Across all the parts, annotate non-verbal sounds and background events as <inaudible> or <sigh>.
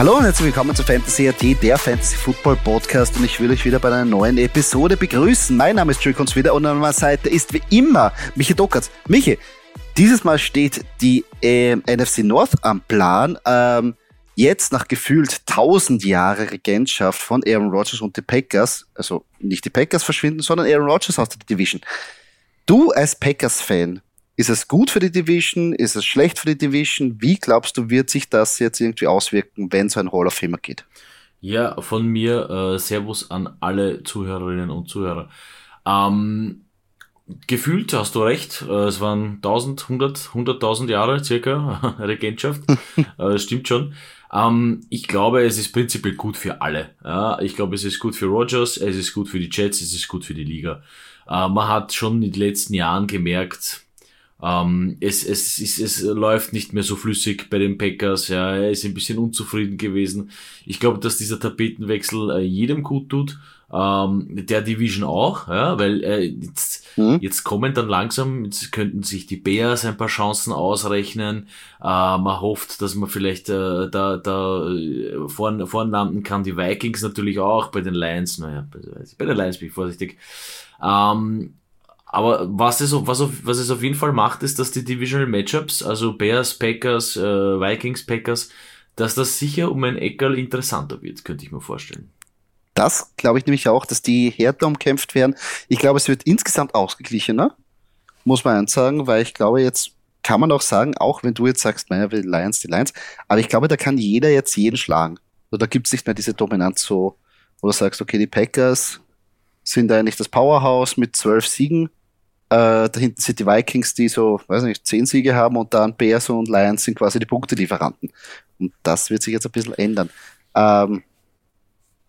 Hallo und herzlich willkommen zu Fantasy AT, der Fantasy Football Podcast und ich will euch wieder bei einer neuen Episode begrüßen. Mein Name ist Jules wieder und an meiner Seite ist wie immer Michi Dockertz. Michi, dieses Mal steht die äh, NFC North am Plan. Ähm, jetzt nach gefühlt 1000 Jahre Regentschaft von Aaron Rodgers und die Packers, also nicht die Packers verschwinden, sondern Aaron Rodgers aus der Division. Du als Packers-Fan, ist es gut für die Division? Ist es schlecht für die Division? Wie glaubst du, wird sich das jetzt irgendwie auswirken, wenn so ein Hall of Famer geht? Ja, von mir äh, Servus an alle Zuhörerinnen und Zuhörer. Ähm, gefühlt hast du recht, äh, es waren 1000, 100, 100.000 Jahre circa <laughs> Regentschaft, <laughs> äh, stimmt schon. Ähm, ich glaube, es ist prinzipiell gut für alle. Ja, ich glaube, es ist gut für Rogers, es ist gut für die Jets, es ist gut für die Liga. Äh, man hat schon in den letzten Jahren gemerkt, ähm, es, es, es, es läuft nicht mehr so flüssig bei den Packers. Ja, er ist ein bisschen unzufrieden gewesen. Ich glaube, dass dieser Tapetenwechsel äh, jedem gut tut. Ähm, der Division auch, ja, weil äh, jetzt, mhm. jetzt kommen dann langsam, jetzt könnten sich die Bears ein paar Chancen ausrechnen. Äh, man hofft, dass man vielleicht äh, da, da äh, vorn, vorn landen kann. Die Vikings natürlich auch, bei den Lions, naja, bei den Lions bin ich vorsichtig. Ähm, aber was es, was, was es auf jeden Fall macht, ist, dass die Divisional Matchups, also Bears, Packers, äh, Vikings, Packers, dass das sicher um ein Eckerl interessanter wird, könnte ich mir vorstellen. Das glaube ich nämlich auch, dass die härter umkämpft werden. Ich glaube, es wird insgesamt ausgeglichener, muss man eins sagen, weil ich glaube, jetzt kann man auch sagen, auch wenn du jetzt sagst, naja, die Lions, die Lions, aber ich glaube, da kann jeder jetzt jeden schlagen. Da gibt es nicht mehr diese Dominanz so, wo du sagst, okay, die Packers sind eigentlich das Powerhouse mit zwölf Siegen äh, da hinten sind die Vikings, die so, weiß nicht, zehn Siege haben und dann Bears und Lions sind quasi die Punktelieferanten. Und das wird sich jetzt ein bisschen ändern. Ähm,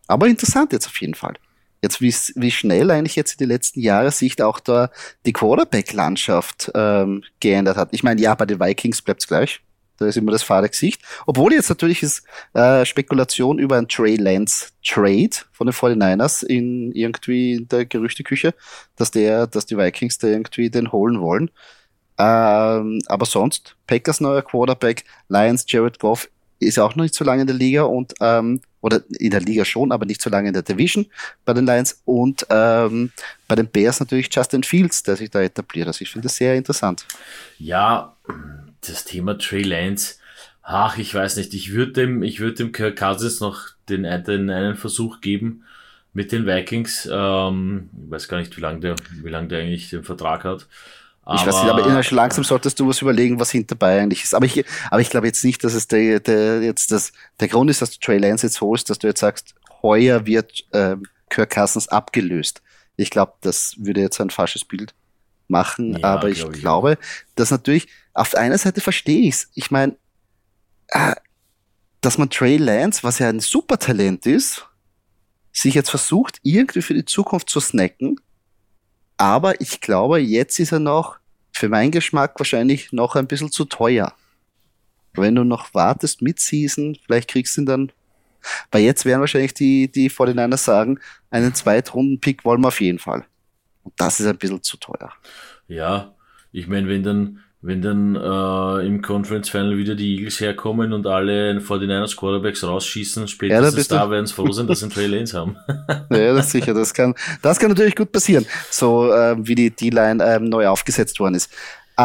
aber interessant jetzt auf jeden Fall. Jetzt, wie, wie schnell eigentlich jetzt in den letzten Jahren sich auch da die Quarterback-Landschaft ähm, geändert hat. Ich meine, ja, bei den Vikings bleibt es gleich. Da ist immer das fahre Gesicht. Obwohl jetzt natürlich ist äh, Spekulation über ein Trey Lance Trade von den 49ers in irgendwie in der Gerüchteküche, dass der, dass die Vikings da irgendwie den holen wollen. Ähm, aber sonst, Packers neuer Quarterback, Lions Jared Goff ist auch noch nicht so lange in der Liga und ähm, oder in der Liga schon, aber nicht so lange in der Division bei den Lions und ähm, bei den Bears natürlich Justin Fields, der sich da etabliert. Also ich finde das sehr interessant. Ja, das Thema Trey Lance, ach, ich weiß nicht, ich würde dem, ich würde dem Kirk Cousins noch den, den einen Versuch geben mit den Vikings. Ähm, ich weiß gar nicht, wie lange der, wie lange der eigentlich den Vertrag hat. Aber, ich weiß nicht, aber langsam solltest du was überlegen, was hinterbei eigentlich ist. Aber ich, aber ich glaube jetzt nicht, dass es der, der, jetzt das, der Grund ist, dass du Trey Lance jetzt holst, dass du jetzt sagst, heuer wird ähm, Kirk Cousins abgelöst. Ich glaube, das würde jetzt ein falsches Bild machen, ja, aber ich, glaub ich glaube, dass natürlich, auf der einen Seite verstehe ich es. Ich meine, äh, dass man Trey Lance, was ja ein super Talent ist, sich jetzt versucht, irgendwie für die Zukunft zu snacken. Aber ich glaube, jetzt ist er noch, für meinen Geschmack wahrscheinlich noch ein bisschen zu teuer. Wenn du noch wartest mit Season, vielleicht kriegst du ihn dann. Weil jetzt werden wahrscheinlich die, die 49ers sagen, einen Zweitrunden-Pick wollen wir auf jeden Fall. Und das ist ein bisschen zu teuer. Ja, ich meine, wenn dann, wenn dann äh, im Conference Final wieder die Eagles herkommen und alle 49ers Quarterbacks rausschießen, spätestens ja, da, da werden es froh sein, dass sie Trey Lanes haben. <laughs> ja, das ist sicher. Das kann, das kann natürlich gut passieren, so äh, wie die D-Line ähm, neu aufgesetzt worden ist. Äh,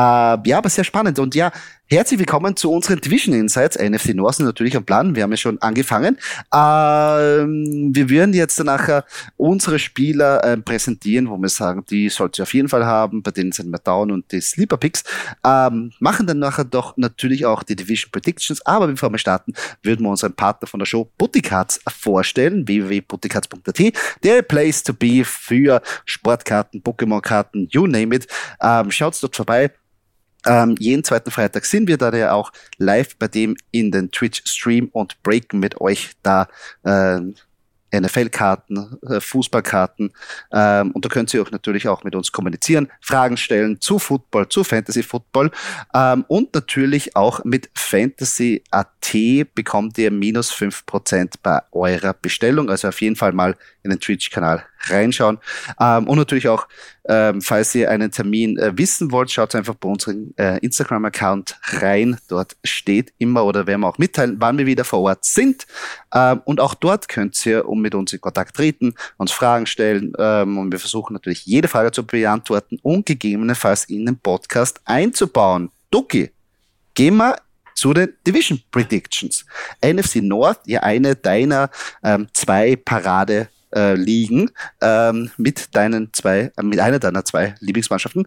ja, aber sehr spannend. Und ja, Herzlich willkommen zu unseren Division Insights. NFC North natürlich am Plan. Wir haben ja schon angefangen. Ähm, wir würden jetzt nachher unsere Spieler äh, präsentieren, wo wir sagen, die sollt ihr auf jeden Fall haben. Bei denen sind wir down und die Sleeper Picks. Ähm, machen dann nachher doch natürlich auch die Division Predictions. Aber bevor wir starten, würden wir unseren Partner von der Show Butticards vorstellen. www.butticards.at. Der Place to be für Sportkarten, Pokémon-Karten, you name it. Ähm, schaut's dort vorbei. Ähm, jeden zweiten Freitag sind wir da ja auch live bei dem in den Twitch-Stream und breaken mit euch da äh, NFL-Karten, äh, Fußballkarten. Ähm, und da könnt ihr auch natürlich auch mit uns kommunizieren, Fragen stellen zu Football, zu Fantasy Football. Ähm, und natürlich auch mit Fantasy AT bekommt ihr minus fünf Prozent bei eurer Bestellung. Also auf jeden Fall mal in den Twitch-Kanal reinschauen. Ähm, und natürlich auch, ähm, falls ihr einen Termin äh, wissen wollt, schaut einfach bei unserem äh, Instagram-Account rein. Dort steht immer oder werden wir auch mitteilen, wann wir wieder vor Ort sind. Ähm, und auch dort könnt ihr, um mit uns in Kontakt treten, uns Fragen stellen. Ähm, und wir versuchen natürlich jede Frage zu beantworten und gegebenenfalls in den Podcast einzubauen. Duki, gehen wir zu den Division Predictions. NFC North, ja eine deiner ähm, zwei Parade äh, liegen ähm, mit deinen zwei, äh, mit einer deiner zwei Lieblingsmannschaften.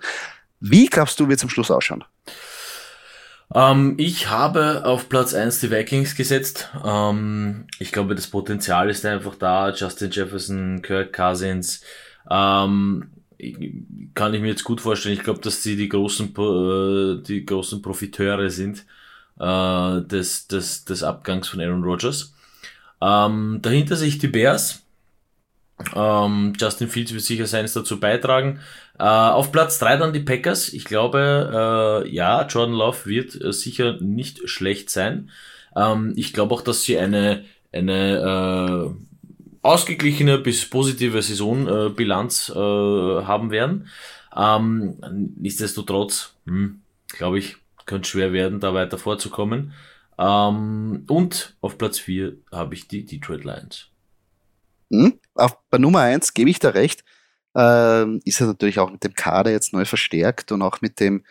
Wie glaubst du, wird zum Schluss ausschauen? Ähm, ich habe auf Platz 1 die Vikings gesetzt. Ähm, ich glaube, das Potenzial ist einfach da. Justin Jefferson, Kirk Cousins. Ähm, kann ich mir jetzt gut vorstellen. Ich glaube, dass sie die großen, äh, die großen Profiteure sind äh, des, des, des Abgangs von Aaron Rodgers. Ähm, dahinter sehe ich die Bears. Ähm, Justin Fields wird sicher seines dazu beitragen. Äh, auf Platz drei dann die Packers. Ich glaube, äh, ja, Jordan Love wird äh, sicher nicht schlecht sein. Ähm, ich glaube auch, dass sie eine, eine äh, ausgeglichene bis positive Saisonbilanz äh, haben werden. Ähm, nichtsdestotrotz, hm, glaube ich, könnte schwer werden, da weiter vorzukommen. Ähm, und auf Platz 4 habe ich die Detroit Lions. Hm? Auf, bei Nummer 1 gebe ich da recht. Ähm, ist er natürlich auch mit dem Kader jetzt neu verstärkt und auch mit dem,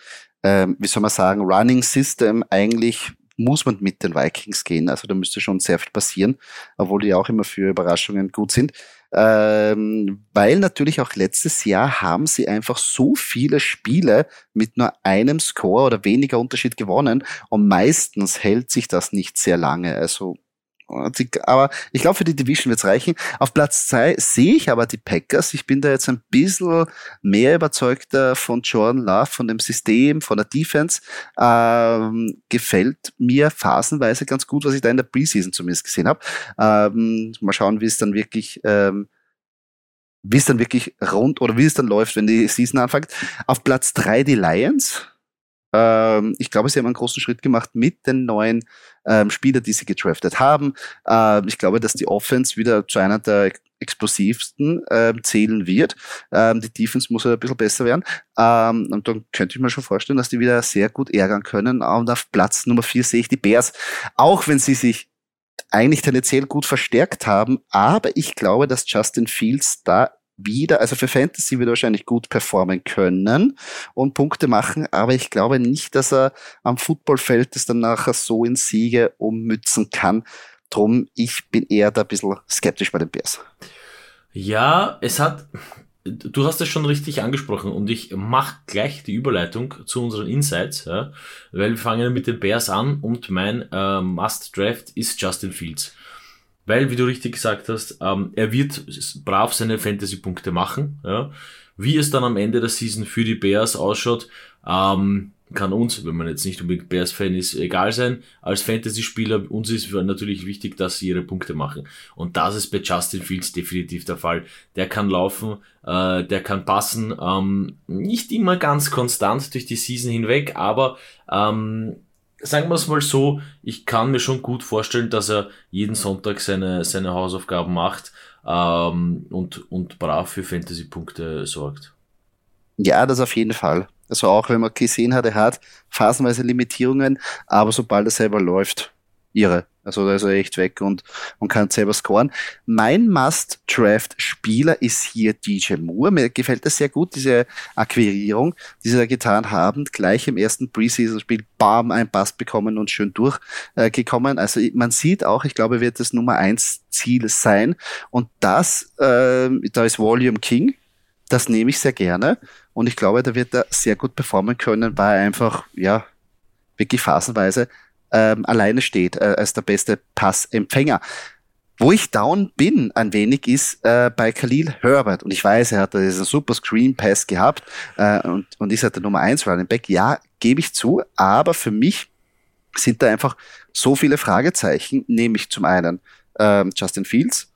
ähm, wie soll man sagen, Running System eigentlich muss man mit den Vikings gehen. Also da müsste schon sehr viel passieren, obwohl die auch immer für Überraschungen gut sind. Ähm, weil natürlich auch letztes Jahr haben sie einfach so viele Spiele mit nur einem Score oder weniger Unterschied gewonnen und meistens hält sich das nicht sehr lange. Also aber ich glaube, für die Division wird's reichen. Auf Platz zwei sehe ich aber die Packers. Ich bin da jetzt ein bisschen mehr überzeugter von Jordan Love, von dem System, von der Defense. Ähm, gefällt mir phasenweise ganz gut, was ich da in der Preseason zumindest gesehen habe. Ähm, mal schauen, wie es dann wirklich ähm, wie es dann wirklich rund oder wie es dann läuft, wenn die Season anfängt. Auf Platz drei die Lions. Ähm, ich glaube, sie haben einen großen Schritt gemacht mit den neuen ähm, Spielern, die sie gedraftet haben. Ähm, ich glaube, dass die Offense wieder zu einer der explosivsten ähm, zählen wird. Ähm, die Defense muss ja ein bisschen besser werden. Ähm, und dann könnte ich mir schon vorstellen, dass die wieder sehr gut ärgern können. Und auf Platz Nummer vier sehe ich die Bears. Auch wenn sie sich eigentlich tendenziell gut verstärkt haben, aber ich glaube, dass Justin Fields da wieder, also für Fantasy wird er wahrscheinlich gut performen können und Punkte machen, aber ich glaube nicht, dass er am Footballfeld es dann nachher so in Siege ummützen kann. Drum, ich bin eher da ein bisschen skeptisch bei den Bears. Ja, es hat, du hast es schon richtig angesprochen und ich mache gleich die Überleitung zu unseren Insights, ja, weil wir fangen mit den Bears an und mein äh, Must-Draft ist Justin Fields. Weil, wie du richtig gesagt hast, ähm, er wird brav seine Fantasy-Punkte machen. Ja. Wie es dann am Ende der Season für die Bears ausschaut, ähm, kann uns, wenn man jetzt nicht unbedingt Bears-Fan ist, egal sein. Als Fantasy-Spieler, uns ist natürlich wichtig, dass sie ihre Punkte machen. Und das ist bei Justin Fields definitiv der Fall. Der kann laufen, äh, der kann passen, ähm, nicht immer ganz konstant durch die Season hinweg, aber ähm, sagen wir es mal so, ich kann mir schon gut vorstellen, dass er jeden Sonntag seine, seine Hausaufgaben macht ähm, und, und brav für Fantasy-Punkte sorgt. Ja, das auf jeden Fall. Also auch wenn man gesehen hat, er hat phasenweise Limitierungen, aber sobald er selber läuft, ihre. Also da ist er echt weg und, und kann selber scoren. Mein Must-Draft-Spieler ist hier DJ Moore. Mir gefällt das sehr gut, diese Akquirierung, die sie da getan haben. Gleich im ersten Preseason-Spiel, bam, ein Pass bekommen und schön durchgekommen. Äh, also man sieht auch, ich glaube, wird das Nummer eins Ziel sein. Und das, äh, da ist Volume King. Das nehme ich sehr gerne. Und ich glaube, da wird er sehr gut performen können, weil er einfach, ja, wirklich phasenweise ähm, alleine steht äh, als der beste Passempfänger. Wo ich down bin ein wenig ist äh, bei Khalil Herbert. Und ich weiß, er hat diesen super Screen Pass gehabt äh, und, und ist halt der Nummer 1 Running Back. Ja, gebe ich zu, aber für mich sind da einfach so viele Fragezeichen, nämlich zum einen ähm, Justin Fields,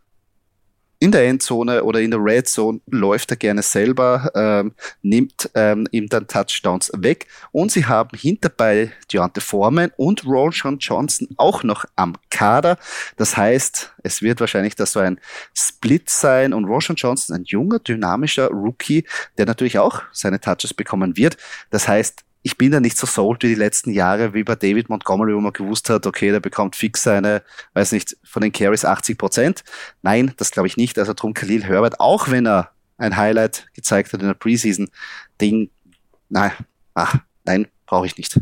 in der Endzone oder in der Red Zone läuft er gerne selber, ähm, nimmt ähm, ihm dann Touchdowns weg. Und sie haben hinterbei Deontay Foreman und Roshan Johnson auch noch am Kader. Das heißt, es wird wahrscheinlich da so ein Split sein und Roshan Johnson, ein junger, dynamischer Rookie, der natürlich auch seine Touches bekommen wird. Das heißt, ich bin da nicht so sold wie die letzten Jahre, wie bei David Montgomery, wo man gewusst hat, okay, der bekommt fix seine, weiß nicht, von den Carries 80 Prozent. Nein, das glaube ich nicht. Also drum Khalil Herbert, auch wenn er ein Highlight gezeigt hat in der Preseason, Ding, nein, ach, nein, brauche ich nicht.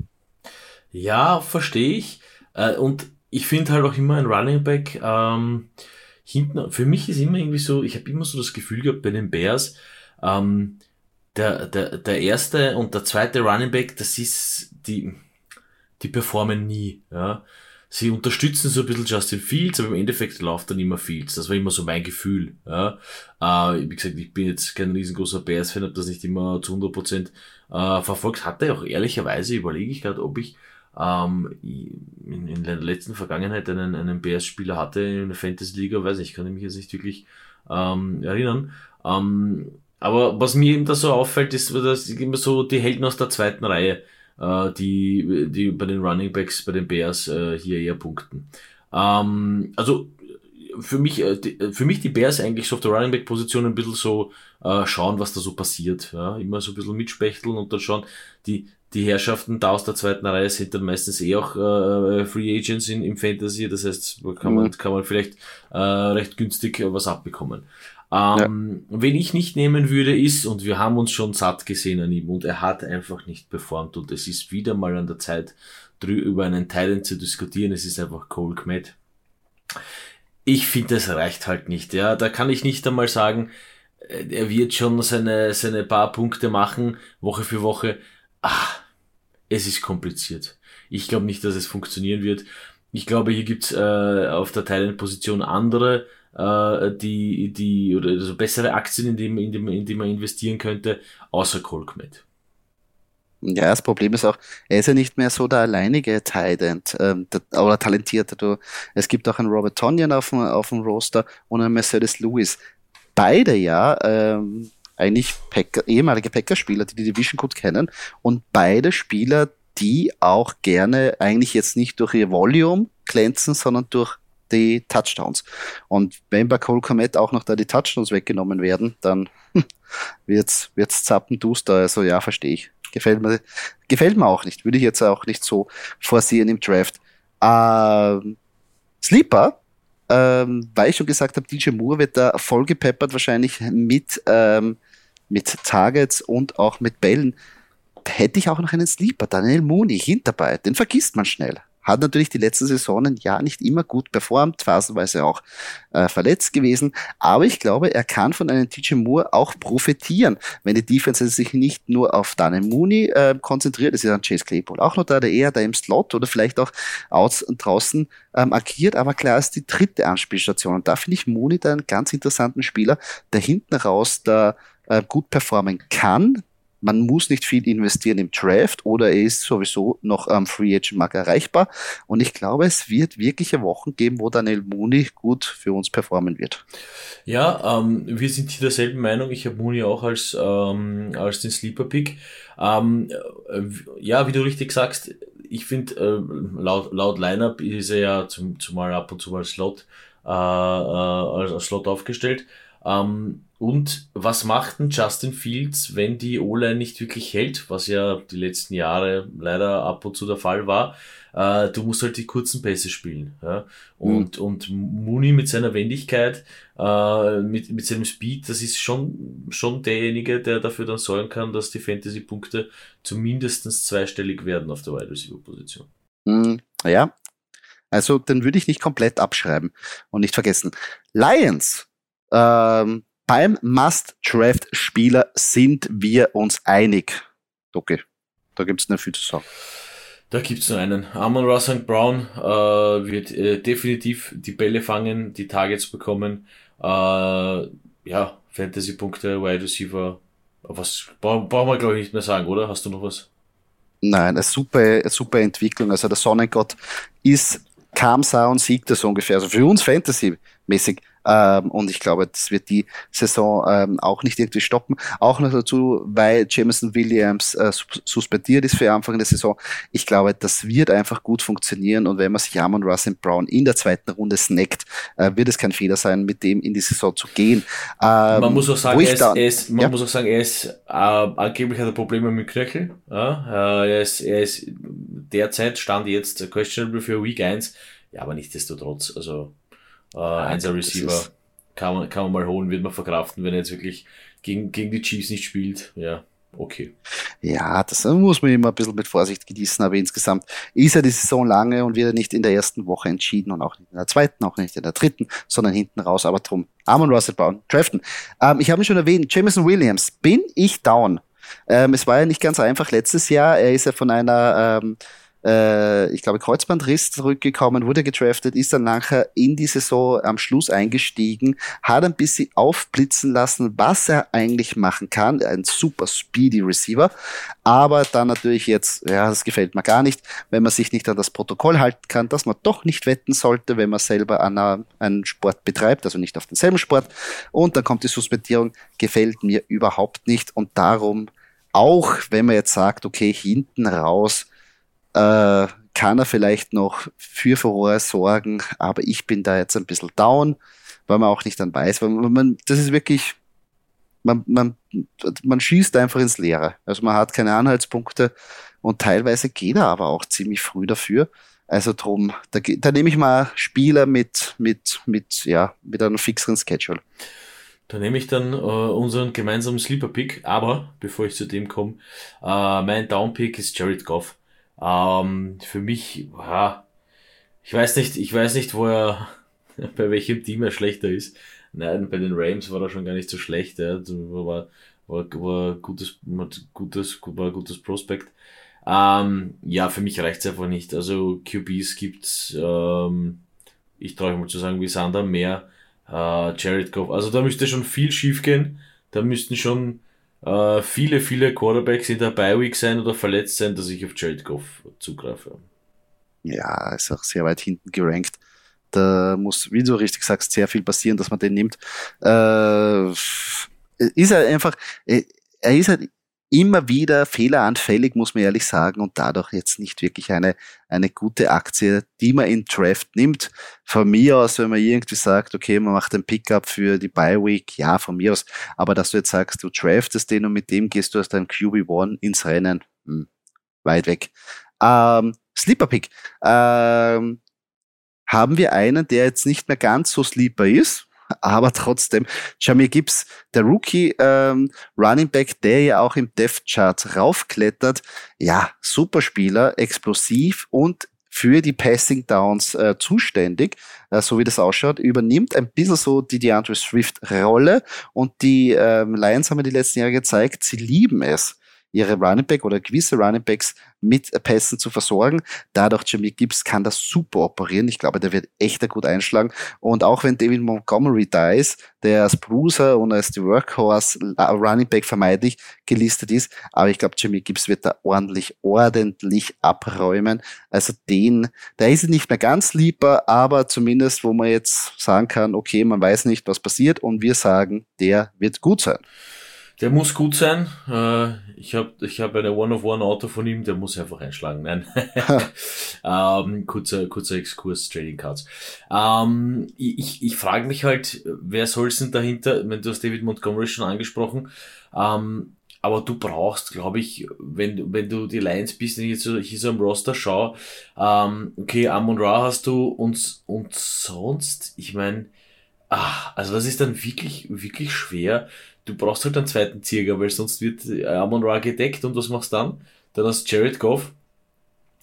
Ja, verstehe ich. Äh, und ich finde halt auch immer ein Running Back, ähm, hinten, für mich ist immer irgendwie so, ich habe immer so das Gefühl gehabt bei den Bears, ähm, der, der, der erste und der zweite Running Back, das ist, die, die performen nie, ja. Sie unterstützen so ein bisschen Justin Fields, aber im Endeffekt läuft dann immer Fields. Das war immer so mein Gefühl, ja. Äh, wie gesagt, ich bin jetzt kein riesengroßer Bears-Fan, habe das nicht immer zu 100% äh, verfolgt. Hatte auch ehrlicherweise, überlege ich gerade, ob ich ähm, in, in der letzten Vergangenheit einen, einen Bears-Spieler hatte in der Fantasy-Liga, weiß ich, kann ich mich jetzt nicht wirklich ähm, erinnern. Ähm, aber was mir eben da so auffällt, ist, dass immer so die Helden aus der zweiten Reihe, äh, die, die bei den Running Backs, bei den Bears äh, hier eher punkten. Ähm, also für mich, äh, für mich die Bears eigentlich so auf der Running Back Position ein bisschen so äh, schauen, was da so passiert. Ja? Immer so ein bisschen mitspechteln und dann schauen, die, die Herrschaften da aus der zweiten Reihe sind dann meistens eh auch äh, Free Agents in, im Fantasy. Das heißt, kann man, mhm. kann man vielleicht äh, recht günstig was abbekommen. Ähm, ja. Wen ich nicht nehmen würde, ist, und wir haben uns schon satt gesehen an ihm, und er hat einfach nicht performt, und es ist wieder mal an der Zeit, über einen Talent zu diskutieren. Es ist einfach Cole Kmet. Ich finde, es reicht halt nicht. Ja, da kann ich nicht einmal sagen, äh, er wird schon seine, seine paar Punkte machen, Woche für Woche. Ah, es ist kompliziert. Ich glaube nicht, dass es funktionieren wird. Ich glaube, hier gibt's äh, auf der Talent-Position andere, äh, die, die, oder also bessere Aktien, in die, in, die, in die man investieren könnte, außer Colkmet. Ja, das Problem ist auch, er ist ja nicht mehr so der alleinige Tight ähm, oder talentierte. Du, es gibt auch einen Robert Tonyan auf dem, auf dem Roster und einen Mercedes Lewis. Beide ja ähm, eigentlich Packer, ehemalige Packer-Spieler, die die Division gut kennen und beide Spieler, die auch gerne eigentlich jetzt nicht durch ihr Volume glänzen, sondern durch die Touchdowns. Und wenn bei Cole Komet auch noch da die Touchdowns weggenommen werden, dann <laughs> wird's, wird's zappenduster. Also ja, verstehe ich. Gefällt mir, gefällt mir auch nicht. Würde ich jetzt auch nicht so vorsehen im Draft. Ähm, Sleeper, ähm, weil ich schon gesagt habe, DJ Moore wird da vollgepeppert wahrscheinlich mit, ähm, mit Targets und auch mit Bällen. Hätte ich auch noch einen Sleeper, Daniel Mooney, hinterbei. Den vergisst man schnell. Hat natürlich die letzten Saisonen ja nicht immer gut performt, phasenweise auch äh, verletzt gewesen. Aber ich glaube, er kann von einem DJ Moore auch profitieren, wenn die Defense sich nicht nur auf Daniel Mooney äh, konzentriert. Es ist dann Chase Claypool auch noch da, der eher da im Slot oder vielleicht auch aus und draußen ähm, agiert. Aber klar ist die dritte Anspielstation. Und da finde ich Mooney da einen ganz interessanten Spieler, der hinten raus da äh, gut performen kann, man muss nicht viel investieren im Draft oder er ist sowieso noch am Free Agent Markt erreichbar. Und ich glaube, es wird wirkliche Wochen geben, wo Daniel Mooney gut für uns performen wird. Ja, ähm, wir sind hier derselben Meinung. Ich habe Mooney auch als, ähm, als den Sleeper Pick. Ähm, äh, ja, wie du richtig sagst, ich finde, äh, laut, laut Lineup ist er ja zum, zumal ab und zu mal Slot, äh, äh, als Slot aufgestellt. Ähm, und was macht denn Justin Fields, wenn die O-Line nicht wirklich hält, was ja die letzten Jahre leider ab und zu der Fall war? Äh, du musst halt die kurzen Pässe spielen. Ja? Und, mhm. und Mooney mit seiner Wendigkeit, äh, mit, mit seinem Speed, das ist schon, schon derjenige, der dafür dann sorgen kann, dass die Fantasy-Punkte zumindest zweistellig werden auf der Wide Receiver-Position. Mhm. Ja, also den würde ich nicht komplett abschreiben und nicht vergessen. Lions ähm, beim Must-Draft-Spieler sind wir uns einig. Okay, da gibt es nicht viel zu sagen. Da gibt es nur einen. Amon Ross Brown äh, wird äh, definitiv die Bälle fangen, die Targets bekommen. Äh, ja, Fantasy-Punkte, Wide Receiver. Was brauchen brauch wir, glaube ich, nicht mehr sagen, oder? Hast du noch was? Nein, eine super, eine super Entwicklung. Also der Sonnengott ist, kam, sah und siegte so ungefähr. Also für uns Fantasy-mäßig Ähm, und ich glaube, das wird die Saison ähm, auch nicht irgendwie stoppen. Auch noch dazu, weil Jameson Williams äh, suspendiert ist für Anfang der Saison. Ich glaube, das wird einfach gut funktionieren. Und wenn man sich Amon Russell Brown in der zweiten Runde snackt, äh, wird es kein Fehler sein, mit dem in die Saison zu gehen. Ähm, man muss auch sagen, er ist, er ist, man ja? muss auch sagen, er ist äh, angeblich hat er Probleme mit Knöchel. Ja? Äh, er, ist, er ist derzeit stand jetzt questionable für Week 1. Ja, aber nichtsdestotrotz, also äh, Einser Receiver kann man, kann man mal holen, wird man verkraften, wenn er jetzt wirklich gegen, gegen die Chiefs nicht spielt. Ja, okay. Ja, das muss man immer ein bisschen mit Vorsicht genießen, aber insgesamt ist er die Saison lange und wird er nicht in der ersten Woche entschieden und auch nicht in der zweiten, auch nicht in der dritten, sondern hinten raus. Aber drum, Armon Russell bauen, draften. Ähm, ich habe ihn schon erwähnt, Jameson Williams, bin ich down. Ähm, es war ja nicht ganz einfach letztes Jahr. Er ist ja von einer ähm, äh, ich glaube, Kreuzbandriss zurückgekommen, wurde gedraftet, ist dann nachher in die Saison am Schluss eingestiegen, hat ein bisschen aufblitzen lassen, was er eigentlich machen kann. Ein super speedy Receiver, aber dann natürlich jetzt, ja, das gefällt mir gar nicht, wenn man sich nicht an das Protokoll halten kann, dass man doch nicht wetten sollte, wenn man selber an einer, einen Sport betreibt, also nicht auf denselben Sport. Und dann kommt die Suspendierung, gefällt mir überhaupt nicht und darum auch wenn man jetzt sagt, okay, hinten raus äh, kann er vielleicht noch für Furore sorgen, aber ich bin da jetzt ein bisschen down, weil man auch nicht dann weiß, weil man, das ist wirklich, man, man, man schießt einfach ins Leere. Also man hat keine Anhaltspunkte und teilweise geht er aber auch ziemlich früh dafür. Also drum, da, da nehme ich mal Spieler mit, mit, mit, ja, mit einem fixeren Schedule. Da nehme ich dann äh, unseren gemeinsamen Sleeper-Pick, aber bevor ich zu dem komme, äh, mein Down-Pick ist Jared Goff. Ähm, für mich, ja, ich weiß nicht, ich weiß nicht, wo er, <laughs> bei welchem Team er schlechter ist. Nein, bei den Rams war er schon gar nicht so schlecht. Ja. War, war, war gutes, gutes, war gutes Prospekt. Ähm, ja, für mich reicht's einfach nicht. Also QBs gibt's, ähm, ich traue mal zu sagen, wie Sander mehr. Äh, Jared Goff. Also da müsste schon viel schief gehen. Da müssten schon äh, viele, viele Quarterbacks in der Bi-Week sein oder verletzt sein, dass ich auf Jared Goff zugreife. Ja, ist auch sehr weit hinten gerankt. Da muss, wie du richtig sagst, sehr viel passieren, dass man den nimmt. Äh, ist er einfach, äh, er ist halt immer wieder fehleranfällig, muss man ehrlich sagen, und dadurch jetzt nicht wirklich eine, eine gute Aktie, die man in Draft nimmt. Von mir aus, wenn man irgendwie sagt, okay, man macht ein Pickup für die Bye Week, ja, von mir aus. Aber dass du jetzt sagst, du draftest den und mit dem gehst du aus deinem QB1 ins Rennen, hm, weit weg. Ähm, Sleeper Pick. Ähm, haben wir einen, der jetzt nicht mehr ganz so Sleeper ist, aber trotzdem, Jamir Gibbs, der Rookie ähm, Running Back, der ja auch im Depth Chart raufklettert, ja, super Spieler, explosiv und für die Passing Downs äh, zuständig, äh, so wie das ausschaut, übernimmt ein bisschen so die DeAndre Swift Rolle und die ähm, Lions haben ja die letzten Jahre gezeigt, sie lieben es, ihre Running Back oder gewisse Running Backs mit Pässen zu versorgen. Dadurch Jamie Gibbs kann das super operieren. Ich glaube, der wird echt gut einschlagen. Und auch wenn David Montgomery da ist, der als Bruiser und als die Workhorse Running Back vermeidlich gelistet ist, aber ich glaube, Jamie Gibbs wird da ordentlich, ordentlich abräumen. Also den, der ist nicht mehr ganz lieber, aber zumindest, wo man jetzt sagen kann, okay, man weiß nicht, was passiert und wir sagen, der wird gut sein. Der muss gut sein. Äh, ich habe ich hab eine One-of-One-Auto von ihm, der muss einfach einschlagen. Nein. <laughs> ähm, kurzer, kurzer Exkurs, Trading Cards. Ähm, ich ich frage mich halt, wer soll es denn dahinter, wenn du hast David Montgomery schon angesprochen, ähm, aber du brauchst, glaube ich, wenn, wenn du die Lions bist, wenn ich jetzt hier so am Roster schaue, ähm, okay, Amon Ra hast du und, und sonst, ich meine, ah, also das ist dann wirklich, wirklich schwer du brauchst halt einen zweiten Zieger, weil sonst wird Amon Ra gedeckt und was machst du dann? Dann hast Jared Goff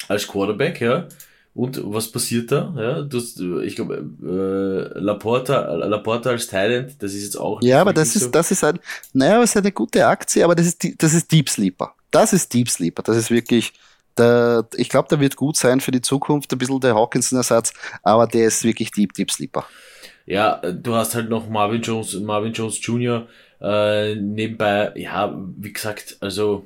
als Quarterback, ja. Und was passiert da? Ja, du, ich glaube, äh, Laporta, Laporta als Thailand, das ist jetzt auch. Ja, aber das ist, so. das ist ein, naja, das ist eine gute Aktie, aber das ist, das ist Deep Sleeper. Das ist Deep Sleeper. Das ist wirklich, der, ich glaube, der wird gut sein für die Zukunft, ein bisschen der Hawkinson-Ersatz, aber der ist wirklich Deep, Deep Sleeper. Ja, du hast halt noch Marvin Jones, Marvin Jones Jr., äh, nebenbei, ja, wie gesagt, also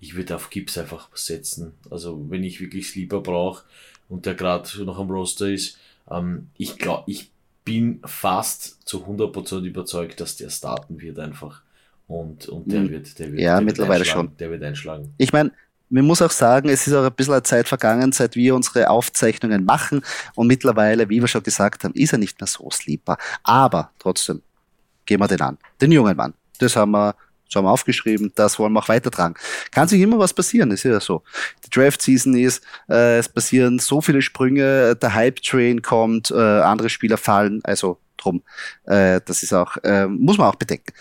ich würde auf Gips einfach setzen. Also wenn ich wirklich Sleeper brauche und der gerade noch am Roster ist, ähm, ich glaube, ich bin fast zu 100% überzeugt, dass der starten wird einfach. Und, und der, mhm. wird, der wird, ja, der mittlerweile wird schon. Der wird einschlagen. Ich meine, man muss auch sagen, es ist auch ein bisschen Zeit vergangen, seit wir unsere Aufzeichnungen machen. Und mittlerweile, wie wir schon gesagt haben, ist er nicht mehr so sleeper. Aber trotzdem, gehen wir den an. Den jungen Mann. Das haben wir schon mal aufgeschrieben, das wollen wir auch weitertragen. Kann sich immer was passieren, ist ja so. Die Draft-Season ist, äh, es passieren so viele Sprünge, der Hype-Train kommt, äh, andere Spieler fallen, also drum. Äh, das ist auch, äh, muss man auch bedenken.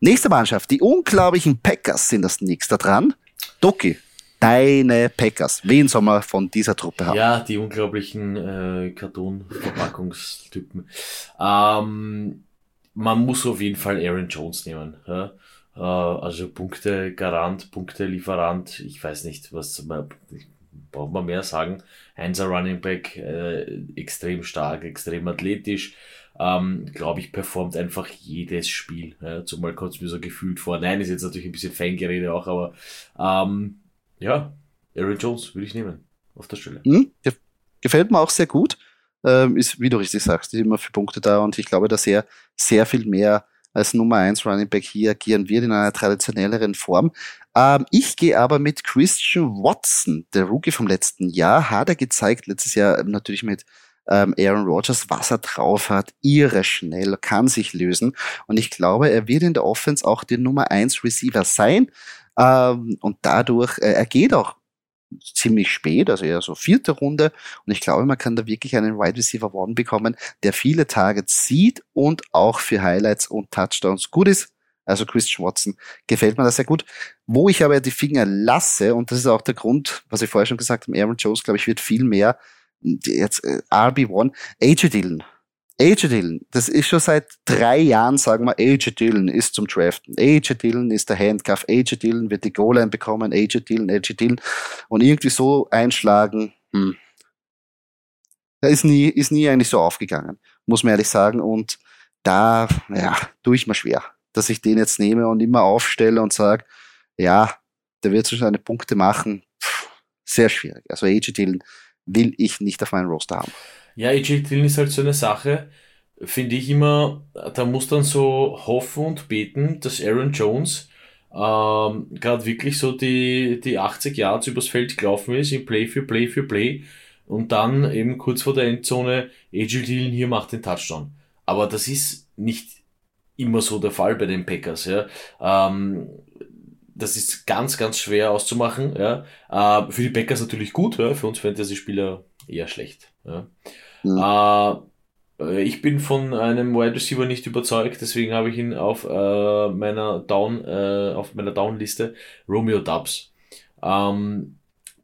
Nächste Mannschaft, die unglaublichen Packers sind das nächste dran. Doki, deine Packers. Wen soll man von dieser Truppe haben? Ja, die unglaublichen äh, Karton-Verpackungstypen. Ähm, man muss auf jeden Fall Aaron Jones nehmen. Ja? Äh, also Punkte Garant, Punkte Lieferant. Ich weiß nicht, was man, braucht man mehr sagen. Einser Running Back, äh, extrem stark, extrem athletisch ähm, glaube ich, performt einfach jedes Spiel. Ja, zumal kommt es mir so gefühlt vor. Nein, ist jetzt natürlich ein bisschen Fangerede auch, aber ähm, ja, Aaron Jones würde ich nehmen auf der Stelle. Mhm, gefällt mir auch sehr gut. Ähm, ist, wie du richtig sagst, ist immer für Punkte da und ich glaube, dass er sehr viel mehr als Nummer 1 Running Back hier agieren wird in einer traditionelleren Form. Ähm, ich gehe aber mit Christian Watson, der Rookie vom letzten Jahr, hat er gezeigt, letztes Jahr natürlich mit ähm, Aaron Rodgers, was er drauf hat, irre schnell, kann sich lösen. Und ich glaube, er wird in der Offense auch der Nummer 1 Receiver sein. Ähm, und dadurch, äh, er geht auch ziemlich spät, also eher so vierte Runde. Und ich glaube, man kann da wirklich einen Wide Receiver One bekommen, der viele Targets sieht und auch für Highlights und Touchdowns gut ist. Also Christian Watson gefällt mir das sehr gut. Wo ich aber die Finger lasse, und das ist auch der Grund, was ich vorher schon gesagt habe, Aaron Jones, glaube ich, wird viel mehr jetzt äh, RB1, AJ Dillon. AJ Dillon, das ist schon seit drei Jahren, sagen wir, AJ Dillon ist zum Draften. AJ Dillon ist der Handcuff. AJ Dillon wird die Goal-Line bekommen. AJ Dillon, AJ Dillon. Und irgendwie so einschlagen, hm. Da ist nie, ist nie eigentlich so aufgegangen, muss man ehrlich sagen. Und da, ja, tue ich mir schwer, dass ich den jetzt nehme und immer aufstelle und sage, ja, der wird so seine Punkte machen. Puh, sehr schwierig. Also AJ Dillon, will ich nicht auf meinem Roster haben. Ja, AJ Dillon ist halt so eine Sache, finde ich immer, da muss dann so hoffen und beten, dass Aaron Jones ähm, gerade wirklich so die, die 80 Yards übers Feld gelaufen ist, in Play für Play für Play und dann eben kurz vor der Endzone AJ Dillon hier macht den Touchdown. Aber das ist nicht immer so der Fall bei den Packers. Ja. Ähm, das ist ganz, ganz schwer auszumachen. Ja. Äh, für die Packers natürlich gut, ja. für uns Fantasy-Spieler eher schlecht. Ja. Mhm. Äh, ich bin von einem Wide Receiver nicht überzeugt, deswegen habe ich ihn auf äh, meiner Down, äh, auf meiner Down-Liste Romeo Dubs. Ähm,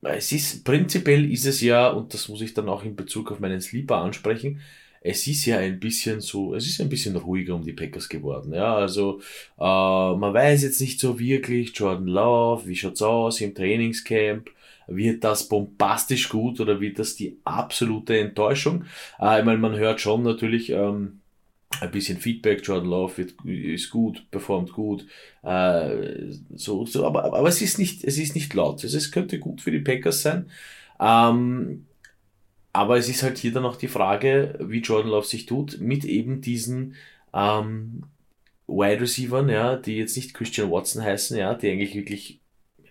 es ist prinzipiell ist es ja, und das muss ich dann auch in Bezug auf meinen Sleeper ansprechen, es ist ja ein bisschen so, es ist ein bisschen ruhiger um die Packers geworden. Ja, also äh, man weiß jetzt nicht so wirklich, Jordan Love, wie schaut's aus im Trainingscamp? Wird das bombastisch gut oder wird das die absolute Enttäuschung? Äh, ich meine, man hört schon natürlich ähm, ein bisschen Feedback, Jordan Love wird, ist gut, performt gut, äh, so, so, aber, aber es ist nicht, es ist nicht laut. Also es könnte gut für die Packers sein. Ähm, aber es ist halt hier dann auch die Frage, wie Jordan Love sich tut, mit eben diesen ähm, Wide Receivers, ja, die jetzt nicht Christian Watson heißen, ja, die eigentlich wirklich,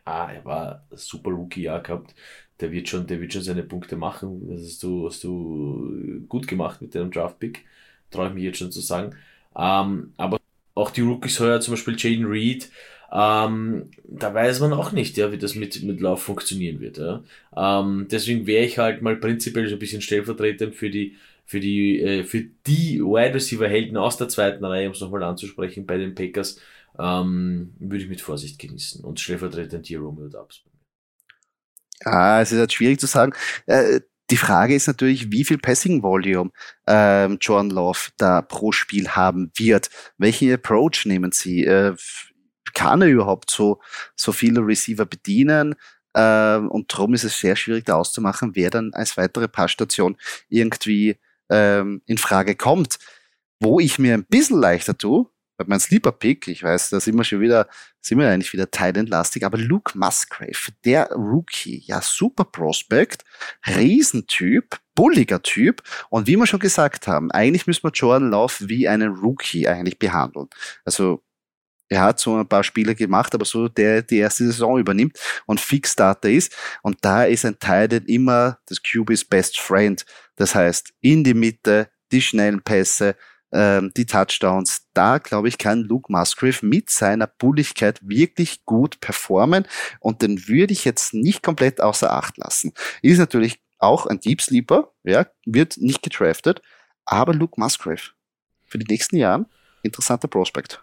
ah, er war super Rookie-Jahr gehabt, der wird schon, der wird schon seine Punkte machen. Das hast du, hast du gut gemacht mit deinem Draft-Pick, traue ich mich jetzt schon zu sagen. Ähm, aber auch die Rookies heuer, zum Beispiel Jaden Reed, ähm, da weiß man auch nicht, ja, wie das mit, mit Lauf funktionieren wird. Ja. Ähm, deswegen wäre ich halt mal prinzipiell so ein bisschen stellvertretend für die, für die, äh, für die Wide Receiver Helden aus der zweiten Reihe, um es nochmal anzusprechen, bei den Packers, ähm, würde ich mit Vorsicht genießen und stellvertretend hier Romeo Dubs. Ah, es ist halt schwierig zu sagen. Äh, die Frage ist natürlich, wie viel Passing Volume ähm, John Love da pro Spiel haben wird. Welchen Approach nehmen sie? Äh, kann er überhaupt so, so viele Receiver bedienen? Ähm, und darum ist es sehr schwierig da auszumachen, wer dann als weitere Passstation irgendwie ähm, in Frage kommt. Wo ich mir ein bisschen leichter tue, mein Sleeper-Pick, ich weiß, da sind wir schon wieder, sind wir eigentlich wieder Thailand-lastig, aber Luke Musgrave, der Rookie, ja, super Prospect, Riesentyp, bulliger Typ und wie wir schon gesagt haben, eigentlich müssen wir Jordan Love wie einen Rookie eigentlich behandeln. Also er hat so ein paar Spiele gemacht, aber so der die erste Saison übernimmt und Fixstarter ist. Und da ist ein Teil immer das QBs Best Friend. Das heißt, in die Mitte, die schnellen Pässe, die Touchdowns. Da, glaube ich, kann Luke Musgrave mit seiner Bulligkeit wirklich gut performen. Und den würde ich jetzt nicht komplett außer Acht lassen. Ist natürlich auch ein Deep Sleeper, ja, wird nicht getraftet, aber Luke Musgrave für die nächsten Jahren interessanter Prospekt.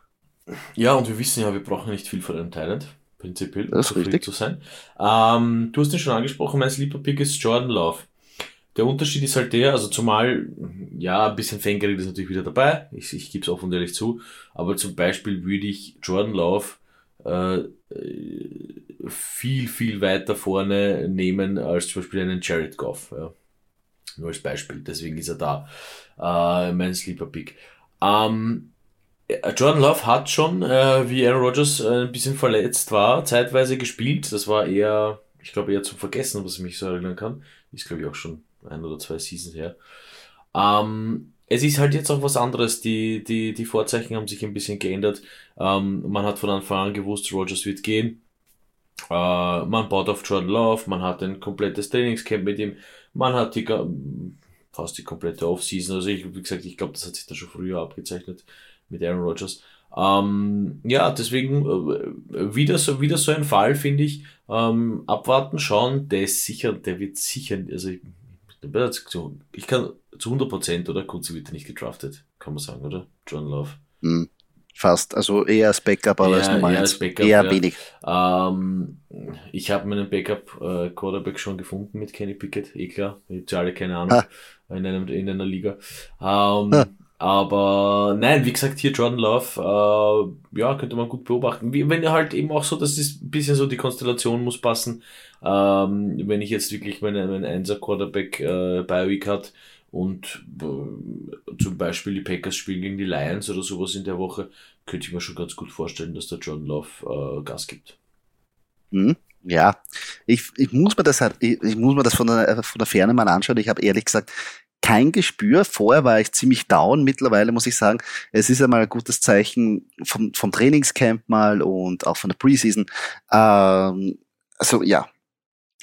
Ja, und wir wissen ja, wir brauchen nicht viel von einem Talent, prinzipiell, um zufrieden zu sein. Ähm, du hast ihn schon angesprochen, mein Sleeper Pick ist Jordan Love. Der Unterschied ist halt der, also zumal, ja, ein bisschen Fangerät ist natürlich wieder dabei, ich, ich gebe es offen und ehrlich zu, aber zum Beispiel würde ich Jordan Love äh, viel, viel weiter vorne nehmen als zum Beispiel einen Jared Goff. Ja. Nur als Beispiel, deswegen ist er da äh, mein Sleeper Pick. Ähm, äh, Jordan Love hat schon, äh, wie Aaron Rodgers äh, ein bisschen verletzt war, zeitweise gespielt. Das war eher, ich glaube, eher zum Vergessen, was ich mich so erinnern kann. Ist, glaube ich, auch schon ein oder zwei Seasons her. Ähm, es ist halt jetzt auch was anderes. Die, die, die Vorzeichen haben sich ein bisschen geändert. Ähm, man hat von Anfang an gewusst, Rodgers wird gehen. Äh, man baut auf Jordan Love, man hat ein komplettes Trainingscamp mit ihm, man hat die fast die komplette Offseason. Also ich, wie gesagt, ich glaube, das hat sich da schon früher abgezeichnet mit Aaron Rodgers. Ähm, ja, deswegen äh, wieder so, wieder so ein Fall, finde ich. Ähm, abwarten, schauen, der ist sicher, der wird sicher, also ich, ich kann zu 100 Prozent, oder? Kunze wird nicht gedraftet, kann man sagen, oder? John Love. Hm, fast, also eher als Backup, aber eher, als Nummer eher, als Backup, eher ja. wenig. Ähm, ich habe meinen Backup-Quarterback äh, schon gefunden mit Kenny Pickett, eh klar. Ich habe alle keine Ahnung, ha. in, einem, in einer Liga. Ähm, aber nein, wie gesagt, hier Jordan Love, äh, ja, könnte man gut beobachten. Wie, wenn er halt eben auch so, das ist ein bisschen so, die Konstellation muss passen. Ähm, wenn ich jetzt wirklich meinen mein Einser-Quarterback äh, bei Week hat und äh, zum Beispiel die Packers spielen gegen die Lions oder sowas in der Woche, könnte ich mir schon ganz gut vorstellen, dass der Jordan Love äh, Gas gibt. Mhm. Ja, ich, ich muss mir das halt, ich, ich muss mir das von der, von der Ferne mal anschauen. Ich habe ehrlich gesagt kein Gespür. Vorher war ich ziemlich down. Mittlerweile muss ich sagen, es ist einmal ein gutes Zeichen vom, vom Trainingscamp mal und auch von der Preseason. Ähm, also ja,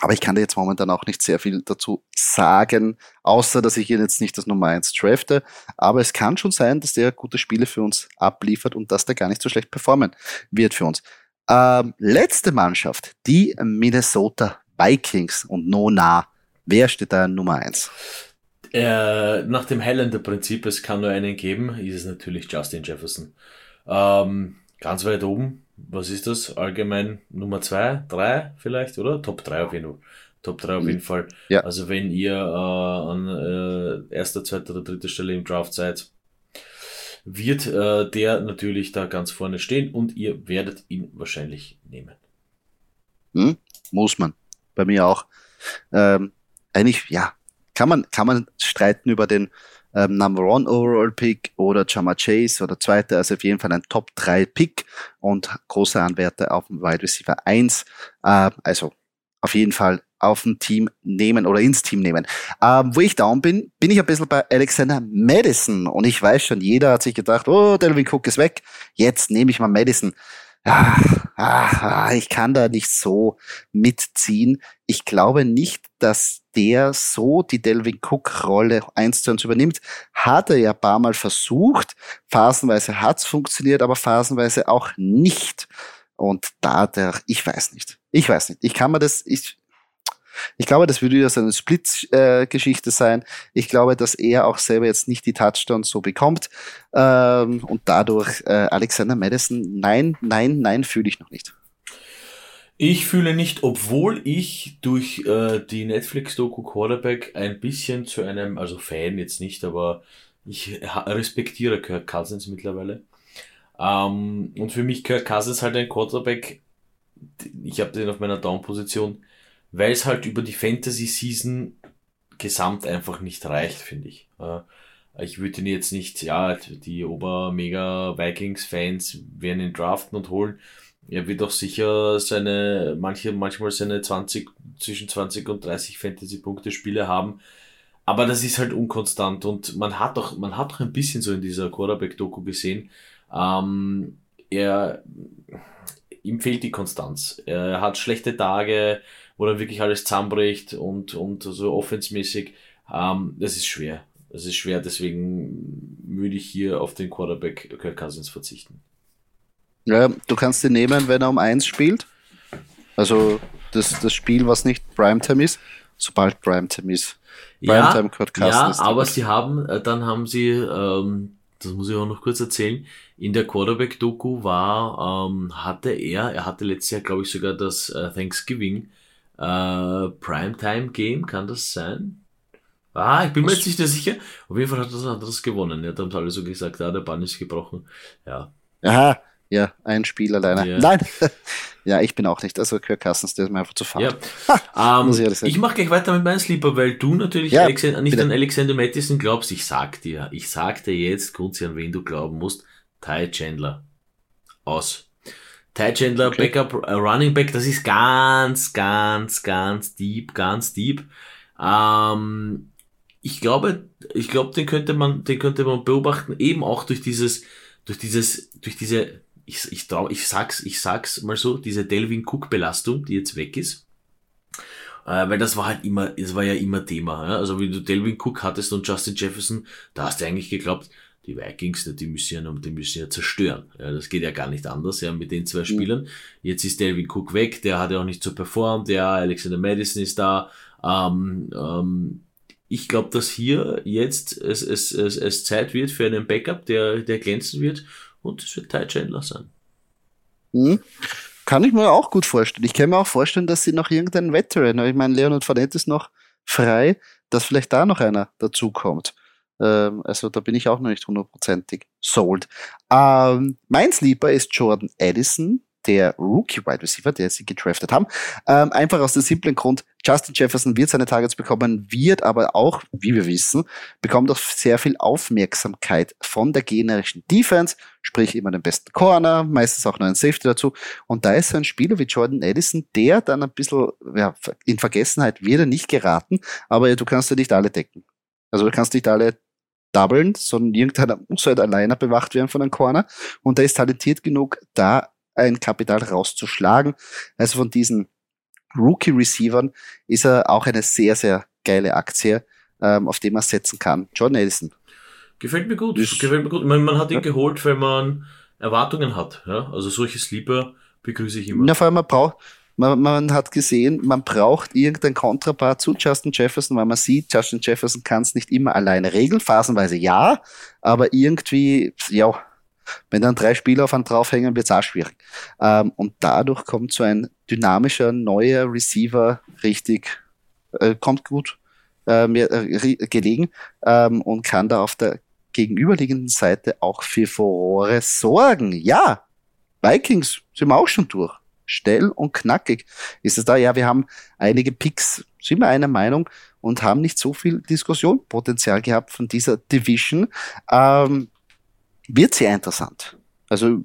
aber ich kann dir jetzt momentan auch nicht sehr viel dazu sagen, außer dass ich ihn jetzt nicht das Nummer 1 drafte. Aber es kann schon sein, dass der gute Spiele für uns abliefert und dass der gar nicht so schlecht performen wird für uns. Ähm, letzte Mannschaft, die Minnesota Vikings und Nona. Wer steht da Nummer 1? Äh, nach dem Highlander-Prinzip, es kann nur einen geben, ist es natürlich Justin Jefferson. Ähm, ganz weit oben, was ist das? Allgemein Nummer 2, 3 vielleicht, oder? Top 3 auf jeden Fall. Top 3 auf mhm. jeden Fall. Ja. Also wenn ihr äh, an äh, erster, zweiter oder dritter Stelle im Draft seid, wird äh, der natürlich da ganz vorne stehen und ihr werdet ihn wahrscheinlich nehmen. Hm, muss man. Bei mir auch. Ähm, eigentlich, ja, kann man, kann man streiten über den ähm, Number One Overall Pick oder Jama Chase oder zweite, also auf jeden Fall ein Top 3 Pick und große Anwärter auf dem Wide Receiver 1. Äh, also auf jeden Fall auf dem Team nehmen oder ins Team nehmen. Ähm, wo ich down bin, bin ich ein bisschen bei Alexander Madison und ich weiß schon, jeder hat sich gedacht, oh, Delvin Cook ist weg, jetzt nehme ich mal Madison ah, ah, ich kann da nicht so mitziehen. Ich glaube nicht, dass der so die Delvin Cook-Rolle eins zu eins übernimmt. Hat er ja ein paar Mal versucht. Phasenweise hat's funktioniert, aber phasenweise auch nicht. Und da der, ich weiß nicht. Ich weiß nicht. Ich kann mir das, ich, ich glaube, das würde ja so eine Split-Geschichte sein. Ich glaube, dass er auch selber jetzt nicht die Touchdowns so bekommt. Ähm, und dadurch äh, Alexander Madison, nein, nein, nein, fühle ich noch nicht. Ich fühle nicht, obwohl ich durch äh, die Netflix-Doku Quarterback ein bisschen zu einem, also Fan jetzt nicht, aber ich respektiere Kirk Cousins mittlerweile. Ähm, und für mich Kirk Cousins halt ein Quarterback, ich habe den auf meiner Down-Position, weil es halt über die Fantasy-Season gesamt einfach nicht reicht, finde ich. Äh, Ich würde ihn jetzt nicht, ja, die Ober-Mega-Vikings-Fans werden ihn draften und holen. Er wird auch sicher seine, manche, manchmal seine 20, zwischen 20 und 30 Fantasy-Punkte-Spiele haben. Aber das ist halt unkonstant und man hat doch, man hat doch ein bisschen so in dieser Quarterback-Doku gesehen, ähm, er, ihm fehlt die Konstanz. Er hat schlechte Tage, wo er wirklich alles zusammenbricht und, und so offensmäßig. Ähm, das ist schwer. Das ist schwer, deswegen würde ich hier auf den Quarterback Kirk Cousins verzichten. Ja, du kannst ihn nehmen, wenn er um eins spielt. Also das, das Spiel, was nicht Primetime ist, sobald Primetime ist. Primetime ja, Kurt Cousins. Ja, aber sie haben, äh, dann haben sie, ähm, das muss ich auch noch kurz erzählen, in der Quarterback-Doku war, ähm, hatte er, er hatte letztes Jahr, glaube ich, sogar das äh, Thanksgiving äh, Primetime-Game, kann das sein? Ah, ich bin mir jetzt nicht sicher. Auf jeden Fall hat das anderes gewonnen. Ja, da haben alle so gesagt, ja, der Bann ist gebrochen. Ja. Aha, ja, ein Spiel alleine. Ja. Nein, <laughs> ja, ich bin auch nicht. Also Kirk Cousins, der ist mir einfach zu fahren. Ja. <laughs> um, ich, ich mache gleich weiter mit meinem Sleeper, weil du natürlich ja, Alexander, nicht bitte. an Alexander Mattison glaubst. Ich sag dir, ich sag dir jetzt, grundsätzlich an wen du glauben musst. Ty Chandler. Aus. Ty Chandler, okay. Backup, uh, Running Back, das ist ganz, ganz, ganz deep, ganz deep. Ähm, ich glaube, ich glaube, den könnte man, den könnte man beobachten, eben auch durch dieses, durch dieses, durch diese ich, ich, trau, ich sag's, ich sag's mal so, diese Delvin Cook Belastung, die jetzt weg ist. Äh, weil das war halt immer, es war ja immer Thema. Ja? Also wie du Delvin Cook hattest und Justin Jefferson, da hast du eigentlich geglaubt, die Vikings, die müssen ja, die müssen ja zerstören. Ja, das geht ja gar nicht anders, ja, mit den zwei mhm. Spielern. Jetzt ist Delvin Cook weg, der hat ja auch nicht so performt, der Alexander Madison ist da. Ähm, ähm, ich glaube, dass hier jetzt es, es, es, es Zeit wird für einen Backup, der, der glänzen wird und es wird Ty Chandler sein. Hm. Kann ich mir auch gut vorstellen. Ich kann mir auch vorstellen, dass sie noch irgendeinen Veteran, ich meine, Leonard Fournette ist noch frei, dass vielleicht da noch einer dazukommt. Ähm, also da bin ich auch noch nicht hundertprozentig sold. Ähm, mein Sleeper ist Jordan Addison, der Rookie Wide Receiver, der sie gedraftet haben. Ähm, einfach aus dem simplen Grund, Justin Jefferson wird seine Targets bekommen, wird aber auch, wie wir wissen, bekommt auch sehr viel Aufmerksamkeit von der generischen Defense, sprich immer den besten Corner, meistens auch noch einen Safety dazu. Und da ist so ein Spieler wie Jordan Edison, der dann ein bisschen ja, in Vergessenheit wird er nicht geraten, aber du kannst ja nicht alle decken. Also du kannst nicht alle doublen, sondern irgendeiner muss halt alleine bewacht werden von einem Corner. Und der ist talentiert genug, da ein Kapital rauszuschlagen. Also von diesen Rookie-Receivern ist er auch eine sehr, sehr geile Aktie, ähm, auf die man setzen kann. John Edison. Gefällt mir gut. Ist, Gefällt mir gut. Man, man hat ihn ja. geholt, wenn man Erwartungen hat. Ja? Also solche Sleeper begrüße ich immer. Ja, vor allem man braucht, man, man hat gesehen, man braucht irgendein Kontrapart zu Justin Jefferson, weil man sieht, Justin Jefferson kann es nicht immer alleine regeln, phasenweise ja, aber irgendwie, ja, wenn dann drei Spieler auf einen draufhängen, wird es auch schwierig. Ähm, und dadurch kommt so ein dynamischer, neuer Receiver richtig, äh, kommt gut äh, mir, äh, gelegen ähm, und kann da auf der gegenüberliegenden Seite auch für Furore sorgen. Ja, Vikings sind wir auch schon durch. Stell und knackig ist es da. Ja, wir haben einige Picks, sind wir einer Meinung und haben nicht so viel Diskussionpotenzial gehabt von dieser Division. Ähm, wird sehr interessant. Also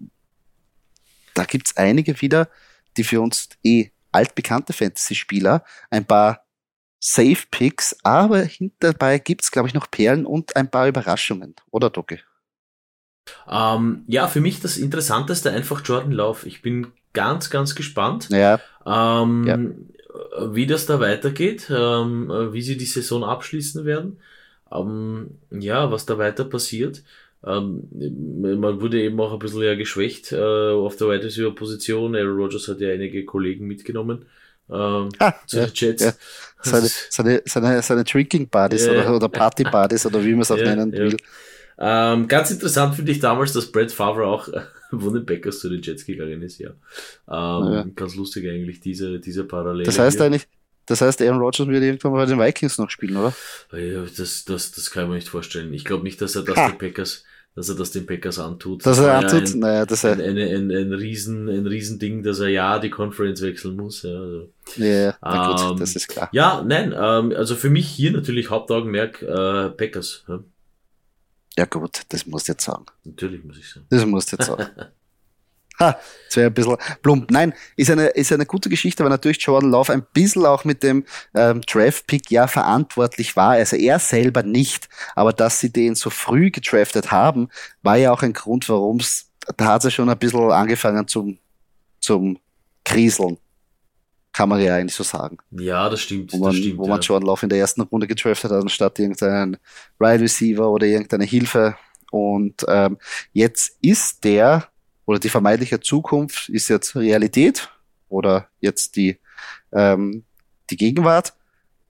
da gibt's einige wieder, die für uns eh altbekannte Fantasy-Spieler, ein paar Safe Picks, aber dabei gibt's glaube ich, noch Perlen und ein paar Überraschungen, oder Doki? Ähm, ja, für mich das Interessanteste einfach Jordan Love. Ich bin ganz, ganz gespannt, ja. Ähm, ja. wie das da weitergeht, ähm, wie sie die Saison abschließen werden. Ähm, ja, was da weiter passiert. Ähm, man wurde eben auch ein bisschen ja geschwächt äh, auf der Wide Receiver Position. Aaron Rodgers hat ja einige Kollegen mitgenommen. Ähm, ah, zu ja, den Jets. Ja. Seine, <laughs> seine, seine, seine Drinking Buddies ja, oder, oder Party Buddies oder wie man es auch <laughs> nennen will. Ähm, ganz interessant finde ich damals, dass Brad Favre auch <laughs> von den Packers zu den Jets gegangen ist, ja. Ähm, ganz lustig eigentlich, diese, diese Parallele. Das heißt hier. eigentlich, das heißt, Aaron Rodgers wird irgendwann mal bei den Vikings noch spielen, oder? Ja, das, das, das kann ich mir nicht vorstellen. Ich glaube nicht, dass er das ha. den Packers dass er das den Packers antut. Dass er antut? Ja ein, naja, das ein, ein, ein, ein, Riesen, ein Riesending, dass er ja die Conference wechseln muss. Ja, also. ja na gut, ähm, das ist klar. Ja, nein, ähm, also für mich hier natürlich Hauptaugenmerk äh, Packers. Ja. Ja gut, das musst du jetzt sagen. Natürlich muss ich sagen. Das musst du jetzt sagen. <laughs> ha, das wäre ein bisschen plump. Nein, ist eine, ist eine gute Geschichte, weil natürlich Jordan Love ein bisschen auch mit dem ähm, Draft-Pick ja verantwortlich war. Also er selber nicht, aber dass sie den so früh gedraftet haben, war ja auch ein Grund, warum es, da hat es schon ein bisschen angefangen zum, zum Kriseln. Kann man ja eigentlich so sagen. Ja, das stimmt. Wo man, das stimmt, wo man ja. Jordan Love in der ersten Runde gedraftet hat, anstatt irgendeinen Wide Receiver oder irgendeine Hilfe. Und ähm, jetzt ist der, oder die vermeintliche Zukunft ist jetzt Realität oder jetzt die, ähm, die Gegenwart.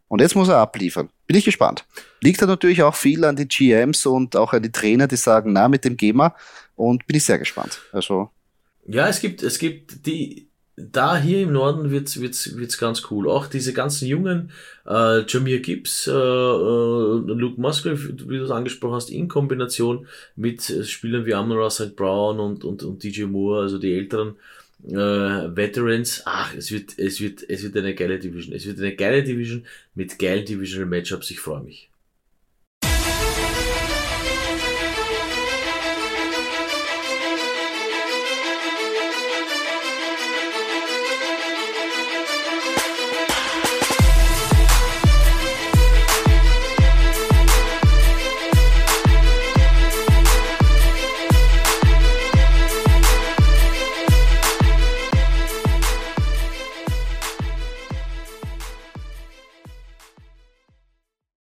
Und jetzt muss er abliefern. Bin ich gespannt. Liegt halt natürlich auch viel an die GMs und auch an die Trainer, die sagen, na, mit dem gehen wir. Und bin ich sehr gespannt. Also, Ja, es gibt, es gibt die, da hier im Norden wird's, wird's, wird's ganz cool. Auch diese ganzen jungen, äh, Jameer Gibbs, äh, äh, Luke Musgrave, wie du es angesprochen hast, in Kombination mit äh, Spielern wie Amon St. Brown und, und, und DJ Moore, also die älteren, äh, Veterans. Ach, es wird, es wird, es wird eine geile Division. Es wird eine geile Division mit geilen Divisional Matchups. Ich freue mich.